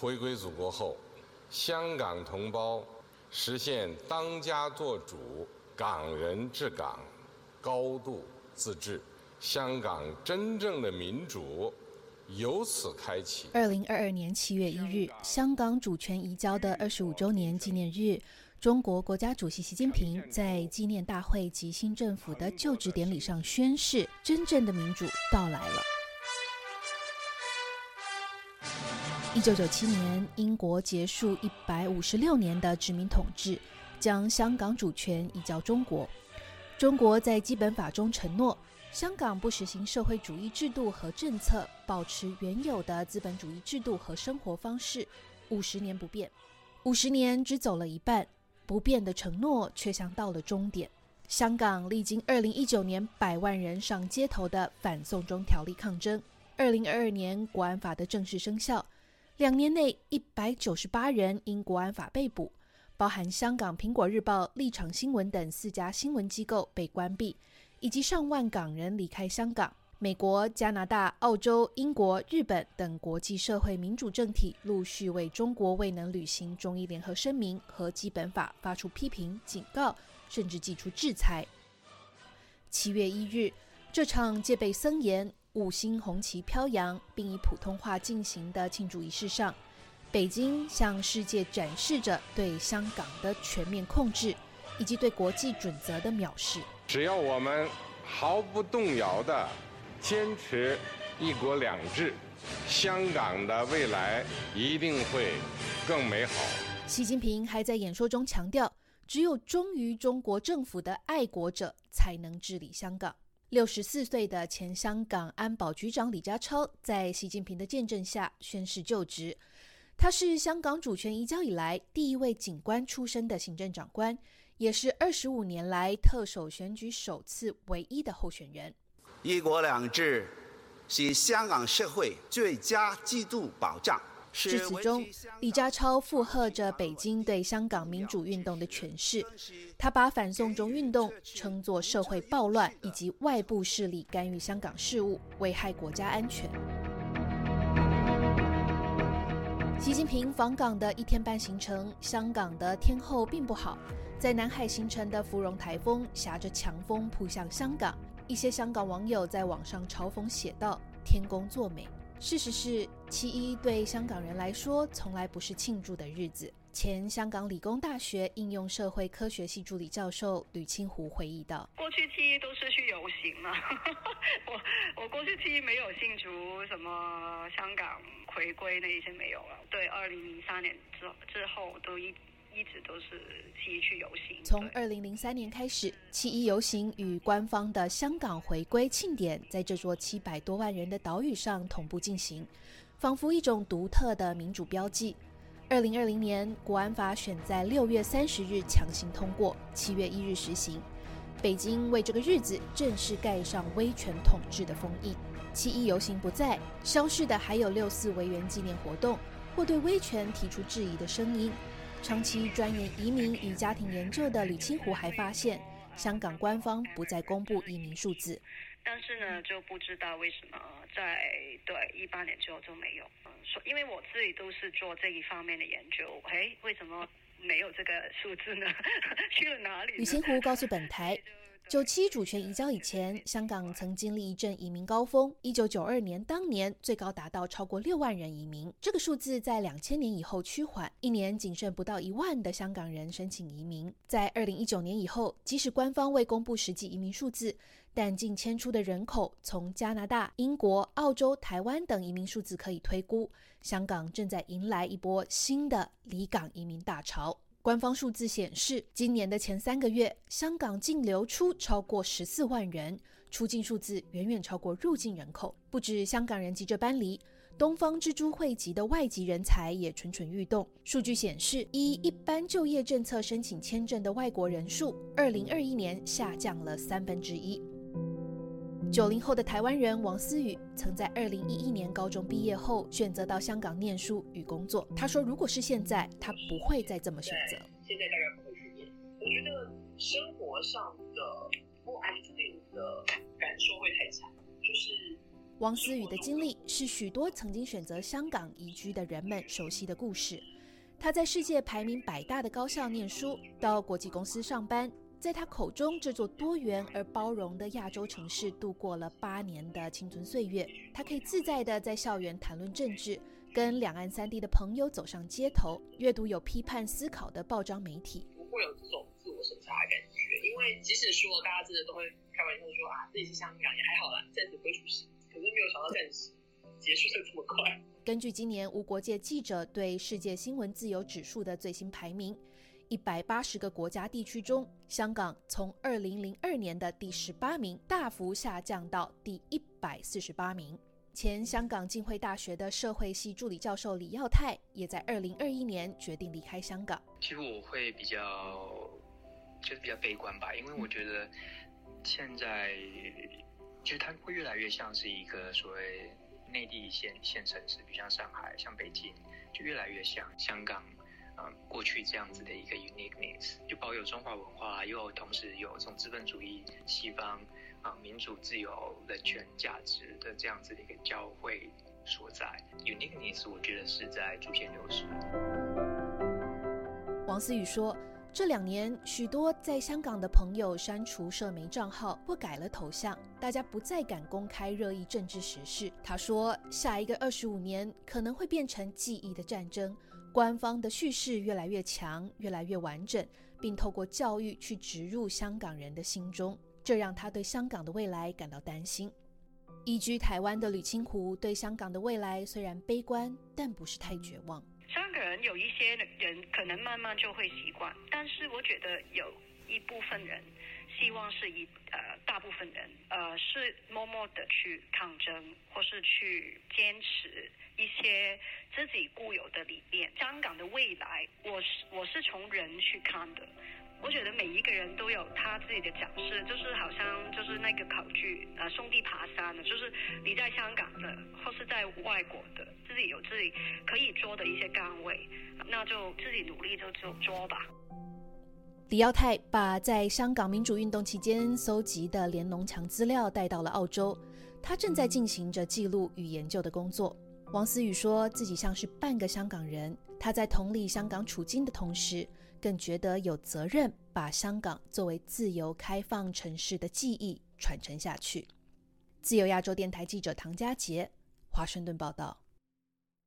回归祖国后，香港同胞实现当家作主、港人治港、高度自治，香港真正的民主由此开启。二零二二年七月一日，香港主权移交的二十五周年纪念日，中国国家主席习近平在纪念大会及新政府的就职典礼上宣誓：真正的民主到来了。一九九七年，英国结束一百五十六年的殖民统治，将香港主权移交中国。中国在基本法中承诺，香港不实行社会主义制度和政策，保持原有的资本主义制度和生活方式，五十年不变。五十年只走了一半，不变的承诺却像到了终点。香港历经二零一九年百万人上街头的反送中条例抗争，二零二二年国安法的正式生效。两年内，一百九十八人因国安法被捕，包含香港《苹果日报》、立场新闻等四家新闻机构被关闭，以及上万港人离开香港。美国、加拿大、澳洲、英国、日本等国际社会民主政体陆续为中国未能履行中伊联合声明和基本法发出批评、警告，甚至寄出制裁。七月一日，这场戒备森严。五星红旗飘扬，并以普通话进行的庆祝仪式上，北京向世界展示着对香港的全面控制，以及对国际准则的藐视。只要我们毫不动摇地坚持“一国两制”，香港的未来一定会更美好。习近平还在演说中强调，只有忠于中国政府的爱国者才能治理香港。六十四岁的前香港安保局长李家超在习近平的见证下宣誓就职。他是香港主权移交以来第一位警官出身的行政长官，也是二十五年来特首选举首次唯一的候选人。一国两制是香港社会最佳制度保障。致辞中，李家超附和着北京对香港民主运动的诠释。他把反送中运动称作社会暴乱以及外部势力干预香港事务，危害国家安全。习近平访港的一天半行程，香港的天候并不好，在南海形成的芙蓉台风挟着强风扑向香港。一些香港网友在网上嘲讽写道：“天公作美。”事实是，七一对香港人来说从来不是庆祝的日子。前香港理工大学应用社会科学系助理教授吕清湖回忆道：“过去七一都是去游行嘛，我我过去七一没有庆祝什么香港回归那一些没有了。对，二零零三年之之后都一。”一直都是七一去游行。从二零零三年开始，七一游行与官方的香港回归庆典在这座七百多万人的岛屿上同步进行，仿佛一种独特的民主标记。二零二零年，国安法选在六月三十日强行通过，七月一日实行。北京为这个日子正式盖上威权统治的封印。七一游行不在，消失的还有六四维园纪念活动或对威权提出质疑的声音。长期钻研移民与家庭研究的李清湖还发现，香港官方不再公布移民数字，但是呢，就不知道为什么在对一八年之后就没有。嗯，说因为我自己都是做这一方面的研究，哎，为什么没有这个数字呢？去了哪里？李清湖告诉本台。九七主权移交以前，香港曾经历一阵移民高峰。一九九二年当年最高达到超过六万人移民，这个数字在两千年以后趋缓，一年仅剩不到一万的香港人申请移民。在二零一九年以后，即使官方未公布实际移民数字，但近迁出的人口从加拿大、英国、澳洲、台湾等移民数字可以推估，香港正在迎来一波新的离港移民大潮。官方数字显示，今年的前三个月，香港净流出超过十四万人，出境数字远远超过入境人口。不止香港人急着搬离，东方之珠汇集的外籍人才也蠢蠢欲动。数据显示，依一般就业政策申请签证的外国人数，二零二一年下降了三分之一。九零后的台湾人王思雨，曾在二零一一年高中毕业后选择到香港念书与工作。他说：“如果是现在，他不会再这么选择。现在大概不会去念。我觉得生活上的不安定的感受会太强，就是王思雨的经历是许多曾经选择香港移居的人们熟悉的故事。他在世界排名百大的高校念书，到国际公司上班，在他口中，这座多元而包容的亚洲城市度过了八年的青春岁月。他可以自在地在校园谈论政治，跟两岸三地的朋友走上街头，阅读有批判思考的报章媒体。不会有这种自我审查的感觉，因为即使说大家真的都会开玩笑说啊，自己是香港也还好啦，暂时不会出事。可是没有想到暂时结束的这么快。根据今年无国界记者对世界新闻自由指数的最新排名，一百八十个国家地区中，香港从二零零二年的第十八名大幅下降到第一百四十八名。前香港浸会大学的社会系助理教授李耀泰也在二零二一年决定离开香港。其实我会比较就是比较悲观吧，因为我觉得现在。其实它会越来越像是一个所谓内地一线县城市，比如像上海、像北京，就越来越像香港，过去这样子的一个 uniqueness，就保有中华文化，又同时有这种资本主义、西方啊民主、自由、人权价值的这样子的一个交汇所在。uniqueness 我觉得是在逐渐流失。王思雨说。这两年，许多在香港的朋友删除社媒账号或改了头像，大家不再敢公开热议政治时事。他说：“下一个二十五年可能会变成记忆的战争，官方的叙事越来越强，越来越完整，并透过教育去植入香港人的心中，这让他对香港的未来感到担心。”移居台湾的吕清湖对香港的未来虽然悲观，但不是太绝望。香港人有一些人可能慢慢就会习惯，但是我觉得有一部分人希望是一呃大部分人呃是默默的去抗争，或是去坚持一些自己固有的理念。香港的未来，我是我是从人去看的。我觉得每一个人都有他自己的讲事，就是好像就是那个考据，呃，兄弟爬山的，就是你在香港的或是在外国的，自己有自己可以做的一些岗位，那就自己努力就就做吧。李耀泰把在香港民主运动期间搜集的连农墙资料带到了澳洲，他正在进行着记录与研究的工作。王思雨说自己像是半个香港人，他在同理香港处境的同时。更觉得有责任把香港作为自由开放城市的记忆传承下去。自由亚洲电台记者唐佳杰，华盛顿报道。